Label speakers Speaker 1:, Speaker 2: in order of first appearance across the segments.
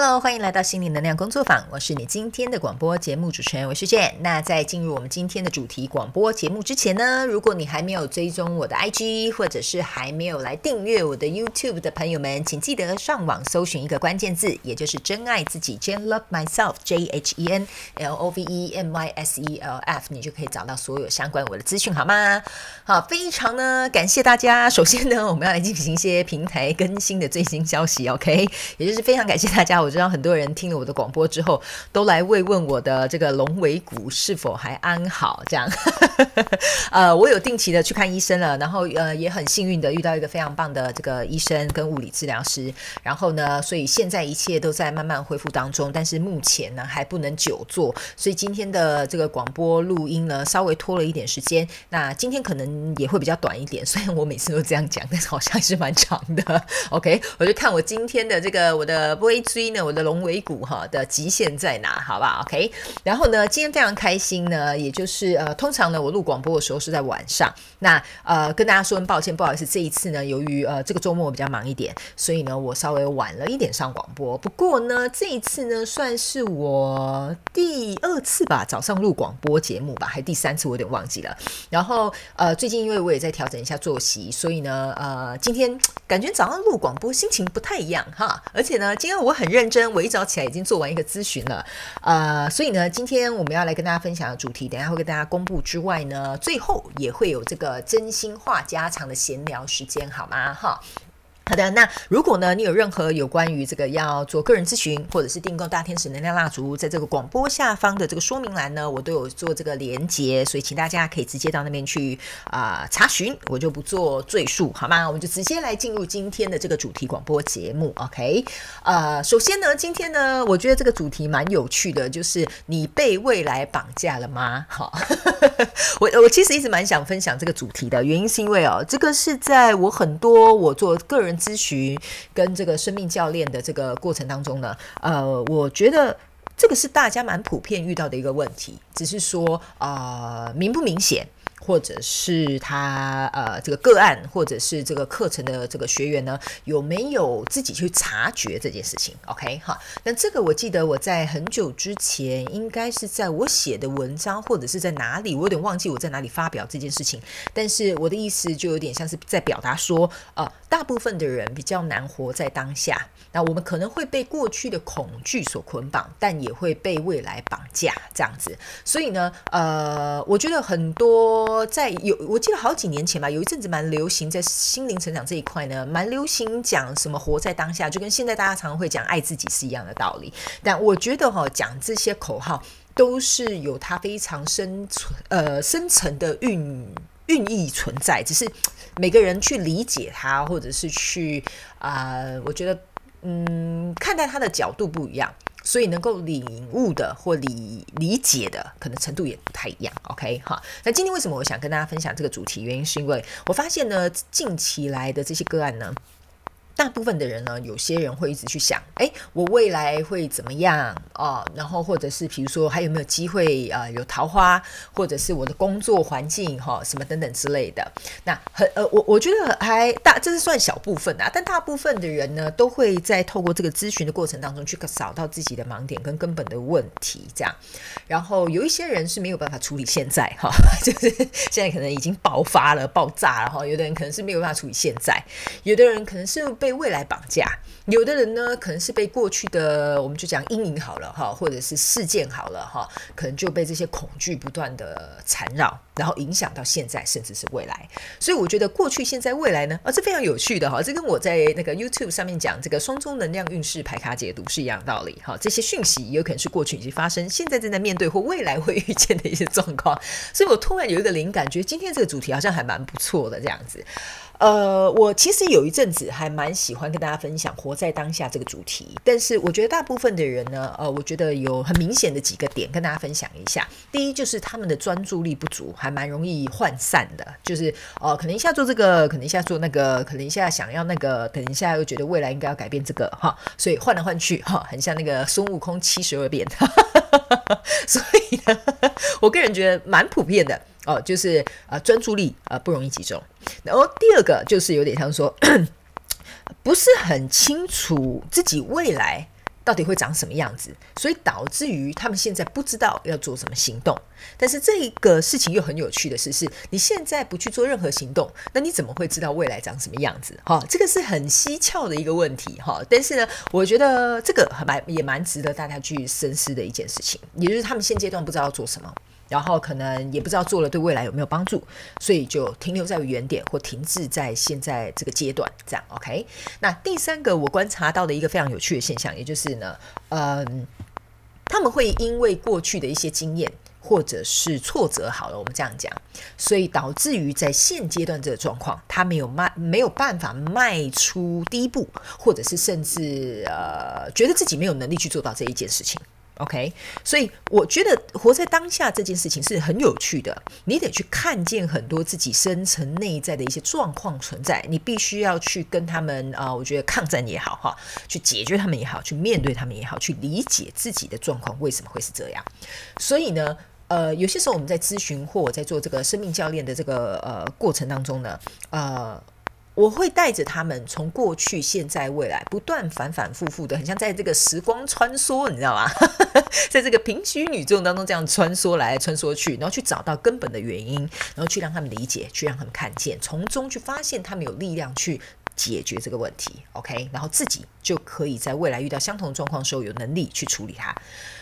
Speaker 1: Hello，欢迎来到心灵能量工作坊，我是你今天的广播节目主持人，我是 Jane。那在进入我们今天的主题广播节目之前呢，如果你还没有追踪我的 IG，或者是还没有来订阅我的 YouTube 的朋友们，请记得上网搜寻一个关键字，也就是真爱自己，Jane Love Myself，J H E N L O V E M Y S E L F，你就可以找到所有相关我的资讯，好吗？好，非常呢感谢大家。首先呢，我们要来进行一些平台更新的最新消息，OK，也就是非常感谢大家。我知道很多人听了我的广播之后，都来慰问我的这个龙尾骨是否还安好。这样，呃，我有定期的去看医生了，然后呃，也很幸运的遇到一个非常棒的这个医生跟物理治疗师。然后呢，所以现在一切都在慢慢恢复当中，但是目前呢还不能久坐，所以今天的这个广播录音呢稍微拖了一点时间。那今天可能也会比较短一点，虽然我每次都这样讲，但是好像是蛮长的。OK，我就看我今天的这个我的 V 呢，我的龙尾骨哈的极限在哪？好吧，OK。然后呢，今天非常开心呢，也就是呃，通常呢，我录广播的时候是在晚上。那呃，跟大家说声抱歉，不好意思，这一次呢，由于呃这个周末比较忙一点，所以呢，我稍微晚了一点上广播。不过呢，这一次呢，算是我第二次吧，早上录广播节目吧，还第三次，我有点忘记了。然后呃，最近因为我也在调整一下作息，所以呢，呃，今天感觉早上录广播心情不太一样哈。而且呢，今天我很认。认真，我一早起来已经做完一个咨询了，呃，所以呢，今天我们要来跟大家分享的主题，等下会跟大家公布之外呢，最后也会有这个真心话家常的闲聊时间，好吗？哈。好的，那如果呢，你有任何有关于这个要做个人咨询，或者是订购大天使能量蜡烛，在这个广播下方的这个说明栏呢，我都有做这个连接，所以请大家可以直接到那边去啊查询，我就不做赘述，好吗？我们就直接来进入今天的这个主题广播节目，OK？呃，首先呢，今天呢，我觉得这个主题蛮有趣的，就是你被未来绑架了吗？好，我我其实一直蛮想分享这个主题的原因，是因为哦，这个是在我很多我做个人。咨询跟这个生命教练的这个过程当中呢，呃，我觉得这个是大家蛮普遍遇到的一个问题，只是说啊，明不明显？或者是他呃这个个案，或者是这个课程的这个学员呢，有没有自己去察觉这件事情？OK 哈，那这个我记得我在很久之前，应该是在我写的文章，或者是在哪里，我有点忘记我在哪里发表这件事情。但是我的意思就有点像是在表达说，呃，大部分的人比较难活在当下。那我们可能会被过去的恐惧所捆绑，但也会被未来绑架这样子。所以呢，呃，我觉得很多在有，我记得好几年前吧，有一阵子蛮流行在心灵成长这一块呢，蛮流行讲什么活在当下，就跟现在大家常常会讲爱自己是一样的道理。但我觉得哈，讲这些口号都是有它非常深存呃深层的蕴寓意存在，只是每个人去理解他，或者是去啊，我觉得。嗯，看待他的角度不一样，所以能够领悟的或理理解的可能程度也不太一样。OK，哈，那今天为什么我想跟大家分享这个主题？原因是因为我发现呢，近期来的这些个案呢。大部分的人呢，有些人会一直去想，哎，我未来会怎么样哦？然后或者是比如说还有没有机会啊，有桃花，或者是我的工作环境哈，什么等等之类的。那很呃，我我觉得还大，这是算小部分啊。但大部分的人呢，都会在透过这个咨询的过程当中去找到自己的盲点跟根本的问题，这样。然后有一些人是没有办法处理现在哈，就是现在可能已经爆发了、爆炸了哈。有的人可能是没有办法处理现在，有的人可能是被。被未来绑架，有的人呢，可能是被过去的，我们就讲阴影好了哈，或者是事件好了哈，可能就被这些恐惧不断的缠绕，然后影响到现在，甚至是未来。所以我觉得过去、现在、未来呢，啊，这非常有趣的哈，这跟我在那个 YouTube 上面讲这个双中能量运势排卡解读是一样的道理哈。这些讯息有可能是过去已经发生，现在正在面对或未来会遇见的一些状况。所以我突然有一个灵感，觉得今天这个主题好像还蛮不错的这样子。呃，我其实有一阵子还蛮喜欢跟大家分享活在当下这个主题，但是我觉得大部分的人呢，呃，我觉得有很明显的几个点跟大家分享一下。第一就是他们的专注力不足，还蛮容易涣散的，就是呃，可能一下做这个，可能一下做那个，可能一下想要那个，等一下又觉得未来应该要改变这个哈，所以换来换去哈，很像那个孙悟空七十二变，所以呢，我个人觉得蛮普遍的。哦，就是呃专注力呃不容易集中，然后第二个就是有点像说，不是很清楚自己未来到底会长什么样子，所以导致于他们现在不知道要做什么行动。但是这个事情又很有趣的是，是你现在不去做任何行动，那你怎么会知道未来长什么样子？哈，这个是很蹊跷的一个问题哈。但是呢，我觉得这个蛮也蛮值得大家去深思的一件事情，也就是他们现阶段不知道要做什么。然后可能也不知道做了对未来有没有帮助，所以就停留在原点或停滞在现在这个阶段，这样 OK。那第三个我观察到的一个非常有趣的现象，也就是呢，嗯，他们会因为过去的一些经验或者是挫折，好了，我们这样讲，所以导致于在现阶段这个状况，他没有迈没有办法迈出第一步，或者是甚至呃，觉得自己没有能力去做到这一件事情。OK，所以我觉得活在当下这件事情是很有趣的。你得去看见很多自己深层内在的一些状况存在，你必须要去跟他们啊，我觉得抗战也好哈，去解决他们也好，去面对他们也好，去理解自己的状况为什么会是这样。所以呢，呃，有些时候我们在咨询或我在做这个生命教练的这个呃过程当中呢，呃。我会带着他们从过去、现在、未来不断反反复复的，很像在这个时光穿梭，你知道吗？在这个平行宇宙当中这样穿梭来穿梭去，然后去找到根本的原因，然后去让他们理解，去让他们看见，从中去发现他们有力量去。解决这个问题，OK，然后自己就可以在未来遇到相同状况的时候有能力去处理它。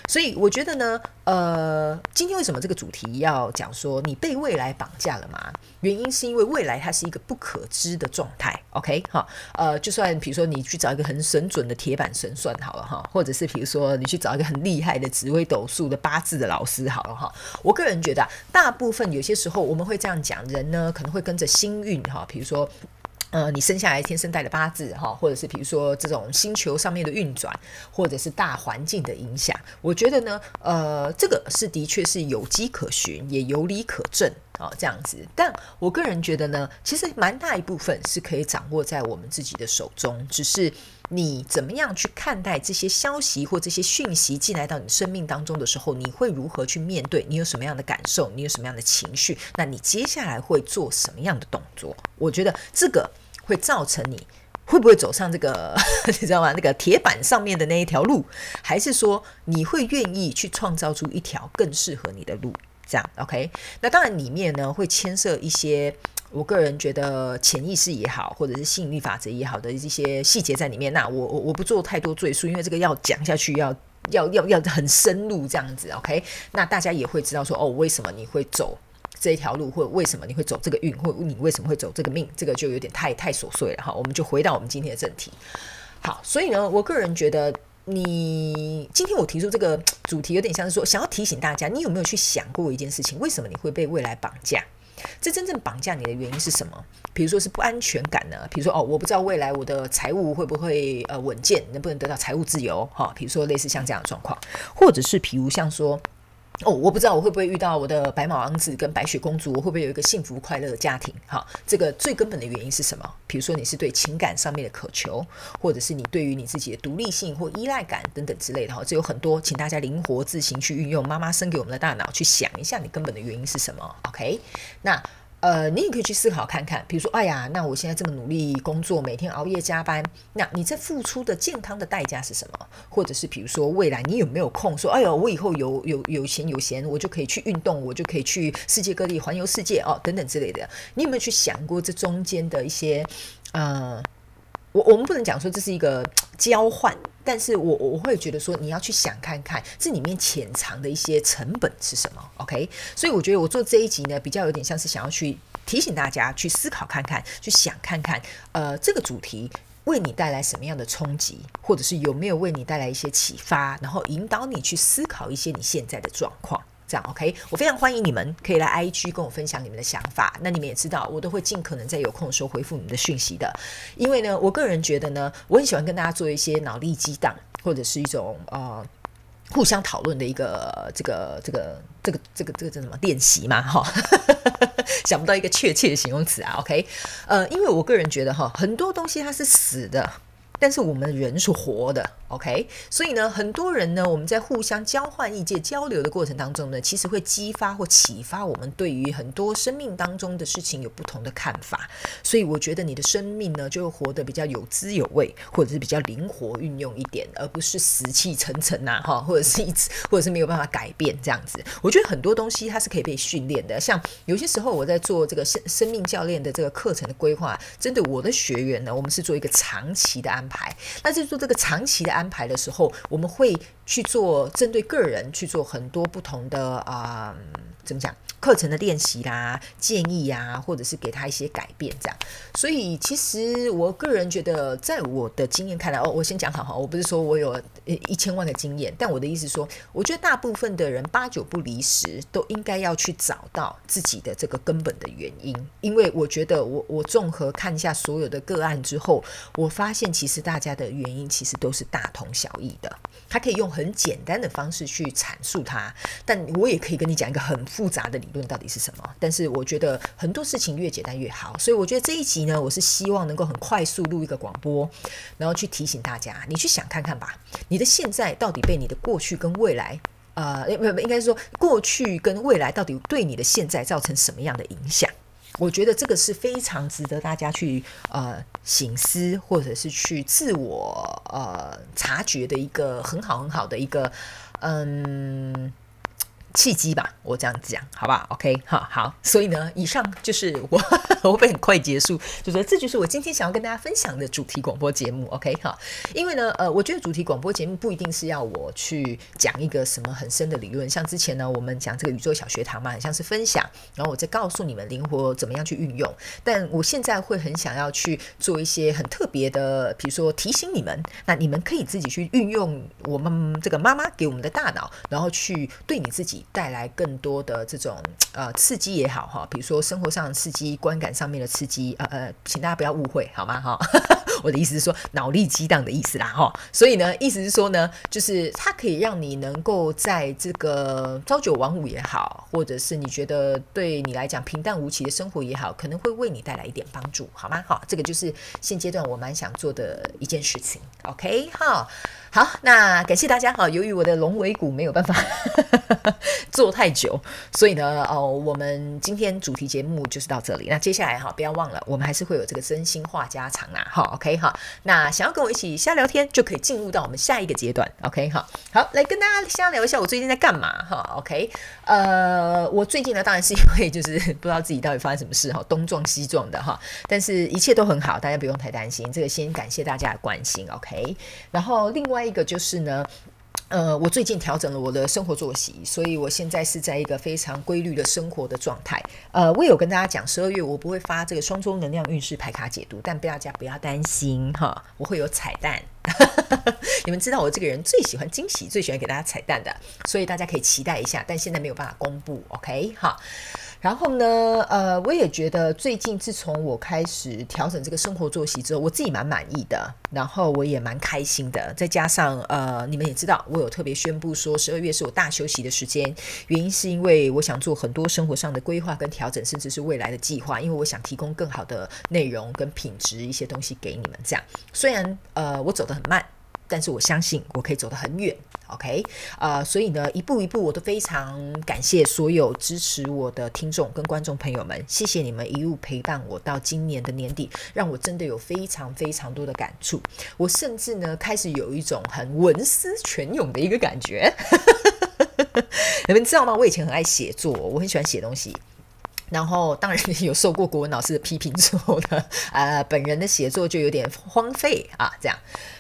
Speaker 1: 所以我觉得呢，呃，今天为什么这个主题要讲说你被未来绑架了吗？原因是因为未来它是一个不可知的状态，OK，哈，呃，就算比如说你去找一个很神准的铁板神算好了哈，或者是比如说你去找一个很厉害的紫微斗数的八字的老师好了哈，我个人觉得大部分有些时候我们会这样讲，人呢可能会跟着星运哈，比如说。呃，你生下来天生带的八字哈，或者是比如说这种星球上面的运转，或者是大环境的影响，我觉得呢，呃，这个是的确是有迹可循，也有理可证啊，这样子。但我个人觉得呢，其实蛮大一部分是可以掌握在我们自己的手中，只是。你怎么样去看待这些消息或这些讯息进来到你生命当中的时候，你会如何去面对？你有什么样的感受？你有什么样的情绪？那你接下来会做什么样的动作？我觉得这个会造成你会不会走上这个 你知道吗？那个铁板上面的那一条路，还是说你会愿意去创造出一条更适合你的路？这样 OK？那当然里面呢会牵涉一些。我个人觉得潜意识也好，或者是吸引力法则也好的一些细节在里面，那我我我不做太多赘述，因为这个要讲下去要要要要很深入这样子，OK？那大家也会知道说，哦，为什么你会走这一条路，或者为什么你会走这个运，或你为什么会走这个命，这个就有点太太琐碎了哈。我们就回到我们今天的正题。好，所以呢，我个人觉得，你今天我提出这个主题，有点像是说，想要提醒大家，你有没有去想过一件事情，为什么你会被未来绑架？这真正绑架你的原因是什么？比如说是不安全感呢？比如说哦，我不知道未来我的财务会不会呃稳健，能不能得到财务自由？哈，比如说类似像这样的状况，或者是比如像说。哦，我不知道我会不会遇到我的白马王子跟白雪公主，我会不会有一个幸福快乐的家庭？哈，这个最根本的原因是什么？比如说你是对情感上面的渴求，或者是你对于你自己的独立性或依赖感等等之类的哈，这有很多，请大家灵活自行去运用妈妈生给我们的大脑去想一下，你根本的原因是什么？OK，那。呃，你也可以去思考看看，比如说，哎呀，那我现在这么努力工作，每天熬夜加班，那你在付出的健康的代价是什么？或者是比如说，未来你有没有空说，哎呦，我以后有有有钱有闲，我就可以去运动，我就可以去世界各地环游世界哦，等等之类的。你有没有去想过这中间的一些，呃？我我们不能讲说这是一个交换，但是我我会觉得说你要去想看看这里面潜藏的一些成本是什么，OK？所以我觉得我做这一集呢，比较有点像是想要去提醒大家去思考看看，去想看看，呃，这个主题为你带来什么样的冲击，或者是有没有为你带来一些启发，然后引导你去思考一些你现在的状况。这样 OK，我非常欢迎你们可以来 IG 跟我分享你们的想法。那你们也知道，我都会尽可能在有空的时候回复你们的讯息的。因为呢，我个人觉得呢，我很喜欢跟大家做一些脑力激荡，或者是一种呃互相讨论的一个这个这个这个这个这个叫什么练习嘛？哈，想不到一个确切的形容词啊。OK，呃，因为我个人觉得哈，很多东西它是死的。但是我们人是活的，OK？所以呢，很多人呢，我们在互相交换意见、交流的过程当中呢，其实会激发或启发我们对于很多生命当中的事情有不同的看法。所以我觉得你的生命呢，就会活得比较有滋有味，或者是比较灵活运用一点，而不是死气沉沉呐，哈，或者是一直，或者是没有办法改变这样子。我觉得很多东西它是可以被训练的，像有些时候我在做这个生生命教练的这个课程的规划，真的我的学员呢，我们是做一个长期的安。排，那在做这个长期的安排的时候，我们会去做针对个人去做很多不同的啊，怎么讲？课程的练习啦、建议啊，或者是给他一些改变，这样。所以其实我个人觉得，在我的经验看来，哦，我先讲好哈，我不是说我有一千万的经验，但我的意思说，我觉得大部分的人八九不离十，都应该要去找到自己的这个根本的原因。因为我觉得，我我综合看一下所有的个案之后，我发现其实大家的原因其实都是大同小异的。他可以用很简单的方式去阐述它，但我也可以跟你讲一个很复杂的理论到底是什么。但是我觉得很多事情越简单越好，所以我觉得这一集呢，我是希望能够很快速录一个广播，然后去提醒大家，你去想看看吧，你的现在到底被你的过去跟未来，呃，不不，应该说过去跟未来到底对你的现在造成什么样的影响？我觉得这个是非常值得大家去呃醒思，或者是去自我呃察觉的一个很好很好的一个嗯。契机吧，我这样讲，好不好？OK，好好。所以呢，以上就是我，我会很快结束，就说这就是我今天想要跟大家分享的主题广播节目。OK，哈。因为呢，呃，我觉得主题广播节目不一定是要我去讲一个什么很深的理论，像之前呢，我们讲这个宇宙小学堂嘛，很像是分享，然后我再告诉你们灵活怎么样去运用。但我现在会很想要去做一些很特别的，比如说提醒你们，那你们可以自己去运用我们这个妈妈给我们的大脑，然后去对你自己。带来更多的这种呃刺激也好哈，比如说生活上的刺激、观感上面的刺激，呃呃，请大家不要误会好吗哈？我的意思是说脑力激荡的意思啦哈。所以呢，意思是说呢，就是它可以让你能够在这个朝九晚五也好，或者是你觉得对你来讲平淡无奇的生活也好，可能会为你带来一点帮助，好吗？好，这个就是现阶段我蛮想做的一件事情。OK 哈。好，那感谢大家哈。由于我的龙尾骨没有办法 做太久，所以呢，哦，我们今天主题节目就是到这里。那接下来哈，不要忘了，我们还是会有这个真心话家常啦。哈，OK 哈。那想要跟我一起瞎聊天，就可以进入到我们下一个阶段。OK 哈。好，来跟大家瞎聊一下我最近在干嘛哈。OK，呃，我最近呢，当然是因为就是不知道自己到底发生什么事哈，东撞西撞的哈。但是一切都很好，大家不用太担心。这个先感谢大家的关心。OK，然后另外。一个就是呢，呃，我最近调整了我的生活作息，所以我现在是在一个非常规律的生活的状态。呃，我有跟大家讲，十二月我不会发这个双周能量运势牌卡解读，但大家不要担心哈，我会有彩蛋。你们知道我这个人最喜欢惊喜，最喜欢给大家彩蛋的，所以大家可以期待一下，但现在没有办法公布。OK，好。然后呢，呃，我也觉得最近自从我开始调整这个生活作息之后，我自己蛮满意的，然后我也蛮开心的。再加上呃，你们也知道，我有特别宣布说十二月是我大休息的时间，原因是因为我想做很多生活上的规划跟调整，甚至是未来的计划，因为我想提供更好的内容跟品质一些东西给你们。这样，虽然呃我走得很慢，但是我相信我可以走得很远。OK，呃，所以呢，一步一步我都非常感谢所有支持我的听众跟观众朋友们，谢谢你们一路陪伴我到今年的年底，让我真的有非常非常多的感触。我甚至呢开始有一种很文思泉涌的一个感觉。你们知道吗？我以前很爱写作，我很喜欢写东西。然后当然有受过国文老师的批评之后呢，呃，本人的写作就有点荒废啊，这样。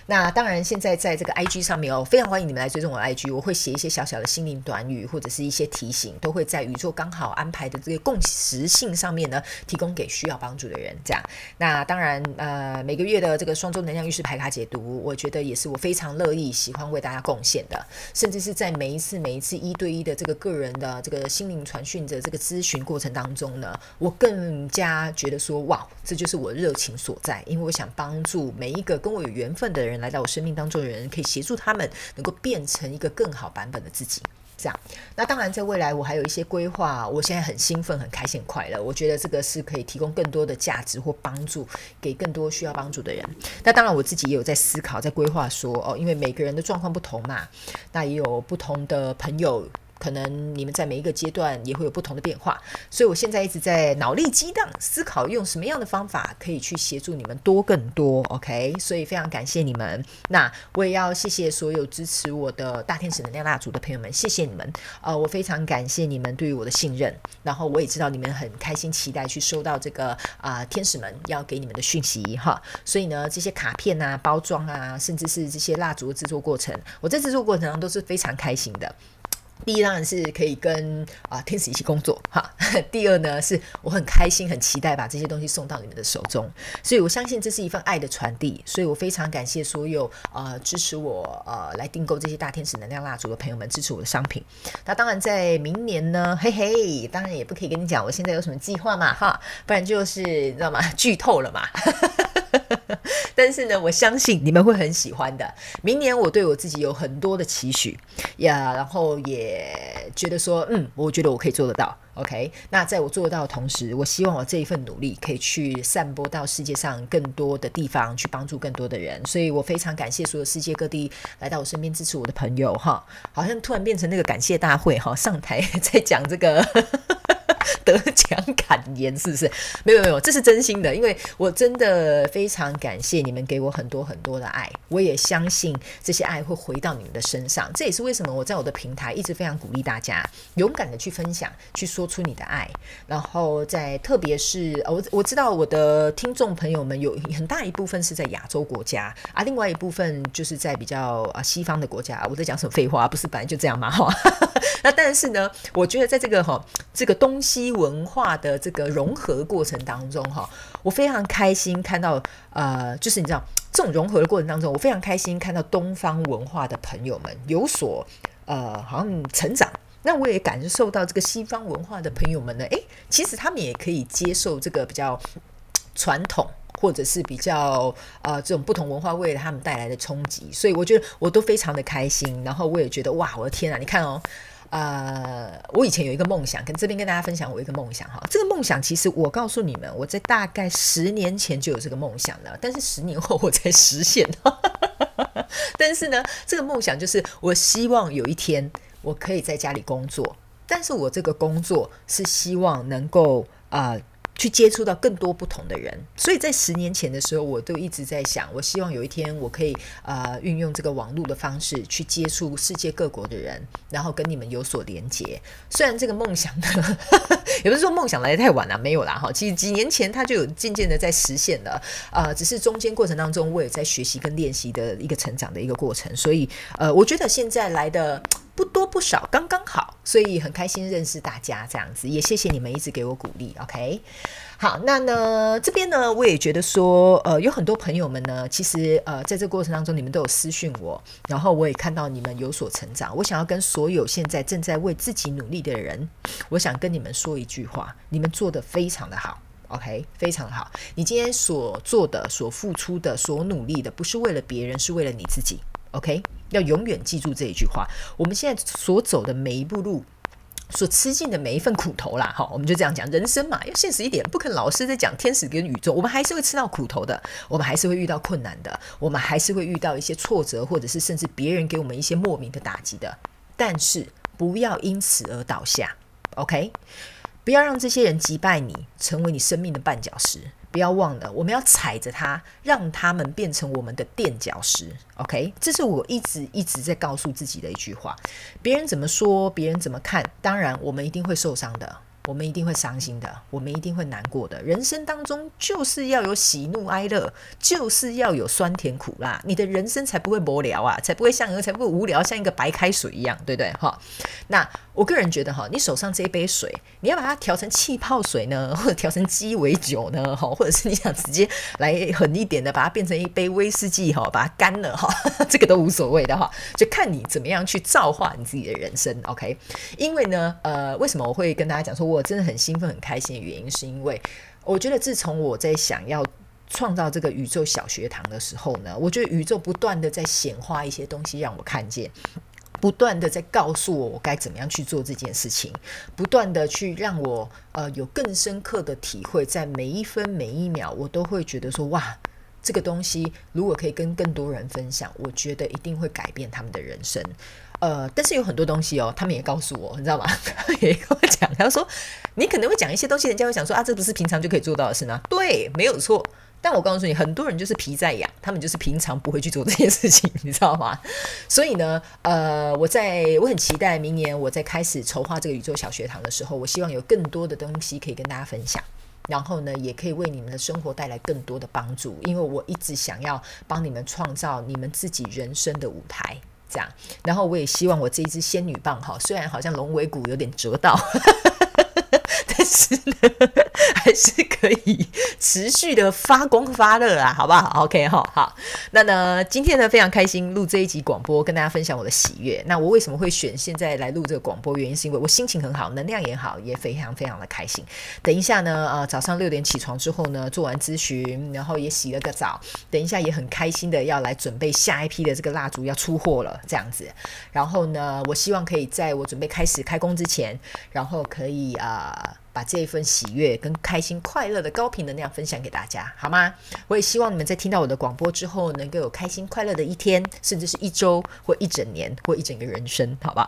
Speaker 1: 那当然，现在在这个 I G 上面哦，非常欢迎你们来追踪我的 I G，我会写一些小小的心灵短语或者是一些提醒，都会在宇宙刚好安排的这个共识性上面呢，提供给需要帮助的人。这样，那当然，呃，每个月的这个双周能量运势牌卡解读，我觉得也是我非常乐意喜欢为大家贡献的，甚至是在每一次每一次一对一的这个个人的这个心灵传讯的这个咨询过程当中中呢，我更加觉得说，哇，这就是我热情所在，因为我想帮助每一个跟我有缘分的人。来到我生命当中的人，可以协助他们能够变成一个更好版本的自己。这样。那当然，在未来我还有一些规划，我现在很兴奋、很开心、快乐。我觉得这个是可以提供更多的价值或帮助给更多需要帮助的人。那当然，我自己也有在思考、在规划，说哦，因为每个人的状况不同嘛，那也有不同的朋友。可能你们在每一个阶段也会有不同的变化，所以我现在一直在脑力激荡，思考用什么样的方法可以去协助你们多更多。OK，所以非常感谢你们。那我也要谢谢所有支持我的大天使能量蜡烛的朋友们，谢谢你们。呃，我非常感谢你们对于我的信任，然后我也知道你们很开心期待去收到这个啊天使们要给你们的讯息哈。所以呢，这些卡片啊、包装啊，甚至是这些蜡烛的制作过程，我在制作过程中都是非常开心的。第一当然是可以跟啊天使一起工作哈。第二呢，是我很开心、很期待把这些东西送到你们的手中，所以我相信这是一份爱的传递。所以我非常感谢所有呃支持我呃来订购这些大天使能量蜡烛的朋友们，支持我的商品。那当然在明年呢，嘿嘿，当然也不可以跟你讲我现在有什么计划嘛哈，不然就是你知道吗？剧透了嘛。但是呢，我相信你们会很喜欢的。明年我对我自己有很多的期许呀，然后也觉得说，嗯，我觉得我可以做得到。OK，那在我做得到的同时，我希望我这一份努力可以去散播到世界上更多的地方，去帮助更多的人。所以我非常感谢所有世界各地来到我身边支持我的朋友哈。好像突然变成那个感谢大会哈，上台 在讲这个。得奖感言是不是？没有没有，这是真心的，因为我真的非常感谢你们给我很多很多的爱，我也相信这些爱会回到你们的身上。这也是为什么我在我的平台一直非常鼓励大家勇敢的去分享，去说出你的爱。然后在特别是我我知道我的听众朋友们有很大一部分是在亚洲国家啊，另外一部分就是在比较啊西方的国家。我在讲什么废话？不是本来就这样吗？哈，那但是呢，我觉得在这个哈这个东西。文化的这个融合过程当中，哈，我非常开心看到，呃，就是你知道，这种融合的过程当中，我非常开心看到东方文化的朋友们有所，呃，好像成长。那我也感受到这个西方文化的朋友们呢，诶，其实他们也可以接受这个比较传统，或者是比较呃这种不同文化为了他们带来的冲击。所以我觉得我都非常的开心，然后我也觉得哇，我的天啊，你看哦。呃，我以前有一个梦想，跟这边跟大家分享我一个梦想哈。这个梦想其实我告诉你们，我在大概十年前就有这个梦想了，但是十年后我才实现。但是呢，这个梦想就是我希望有一天我可以在家里工作，但是我这个工作是希望能够啊。去接触到更多不同的人，所以在十年前的时候，我都一直在想，我希望有一天我可以呃运用这个网络的方式去接触世界各国的人，然后跟你们有所连接。虽然这个梦想呢，也不是说梦想来的太晚了，没有啦哈。其实几年前它就有渐渐的在实现了，呃，只是中间过程当中我也在学习跟练习的一个成长的一个过程。所以呃，我觉得现在来的。不多不少，刚刚好，所以很开心认识大家这样子，也谢谢你们一直给我鼓励。OK，好，那呢这边呢，我也觉得说，呃，有很多朋友们呢，其实呃，在这过程当中，你们都有私讯我，然后我也看到你们有所成长。我想要跟所有现在正在为自己努力的人，我想跟你们说一句话：你们做的非常的好，OK，非常好。你今天所做的、所付出的、所努力的，不是为了别人，是为了你自己，OK。要永远记住这一句话。我们现在所走的每一步路，所吃尽的每一份苦头啦，好，我们就这样讲。人生嘛，要现实一点，不可老是在讲天使跟宇宙。我们还是会吃到苦头的，我们还是会遇到困难的，我们还是会遇到一些挫折，或者是甚至别人给我们一些莫名的打击的。但是不要因此而倒下，OK？不要让这些人击败你，成为你生命的绊脚石。不要忘了，我们要踩着它，让他们变成我们的垫脚石。OK，这是我一直一直在告诉自己的一句话。别人怎么说，别人怎么看，当然我们一定会受伤的。我们一定会伤心的，我们一定会难过的。人生当中就是要有喜怒哀乐，就是要有酸甜苦辣，你的人生才不会无聊啊，才不会像才不会无聊，像一个白开水一样，对不对？哈，那我个人觉得哈，你手上这一杯水，你要把它调成气泡水呢，或者调成鸡尾酒呢，哈，或者是你想直接来狠一点的，把它变成一杯威士忌哈，把它干了哈，这个都无所谓的哈，就看你怎么样去造化你自己的人生。OK，因为呢，呃，为什么我会跟大家讲说我。我真的很兴奋、很开心的原因，是因为我觉得自从我在想要创造这个宇宙小学堂的时候呢，我觉得宇宙不断的在显化一些东西让我看见。不断的在告诉我我该怎么样去做这件事情，不断的去让我呃有更深刻的体会，在每一分每一秒，我都会觉得说哇，这个东西如果可以跟更多人分享，我觉得一定会改变他们的人生。呃，但是有很多东西哦，他们也告诉我，你知道吗？也跟我讲，他说你可能会讲一些东西，人家会想说啊，这不是平常就可以做到的事吗？对，没有错。但我告诉你，很多人就是皮在痒，他们就是平常不会去做这件事情，你知道吗？所以呢，呃，我在我很期待明年我在开始筹划这个宇宙小学堂的时候，我希望有更多的东西可以跟大家分享，然后呢，也可以为你们的生活带来更多的帮助，因为我一直想要帮你们创造你们自己人生的舞台。这样，然后我也希望我这一支仙女棒哈，虽然好像龙尾骨有点折到。但是呢，还是可以持续的发光发热啊，好不好？OK 哈，好。那呢，今天呢非常开心录这一集广播，跟大家分享我的喜悦。那我为什么会选现在来录这个广播？原因是因为我心情很好，能量也好，也非常非常的开心。等一下呢，呃，早上六点起床之后呢，做完咨询，然后也洗了个澡，等一下也很开心的要来准备下一批的这个蜡烛要出货了，这样子。然后呢，我希望可以在我准备开始开工之前，然后可以啊。Bye. 把这一份喜悦跟开心快乐的高频能量分享给大家，好吗？我也希望你们在听到我的广播之后，能够有开心快乐的一天，甚至是一周或一整年或一整个人生，好吧？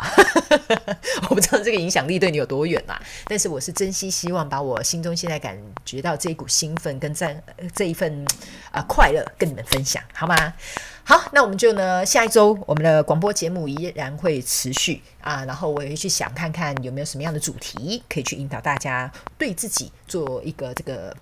Speaker 1: 我不知道这个影响力对你有多远啦，但是我是真心希望把我心中现在感觉到这一股兴奋跟在这一份啊快乐跟你们分享，好吗？好，那我们就呢，下一周我们的广播节目依然会持续啊，然后我也会去想看看有没有什么样的主题可以去引导大家对自己做一个这个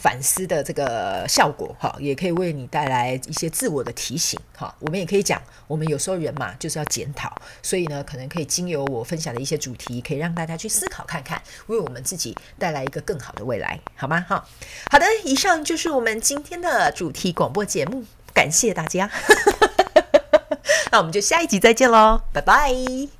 Speaker 1: 反思的这个效果哈，也可以为你带来一些自我的提醒哈。我们也可以讲，我们有时候人嘛就是要检讨，所以呢，可能可以经由我分享的一些主题，可以让大家去思考看看，为我们自己带来一个更好的未来，好吗？哈，好的，以上就是我们今天的主题广播节目。感谢大家，那我们就下一集再见喽，拜拜。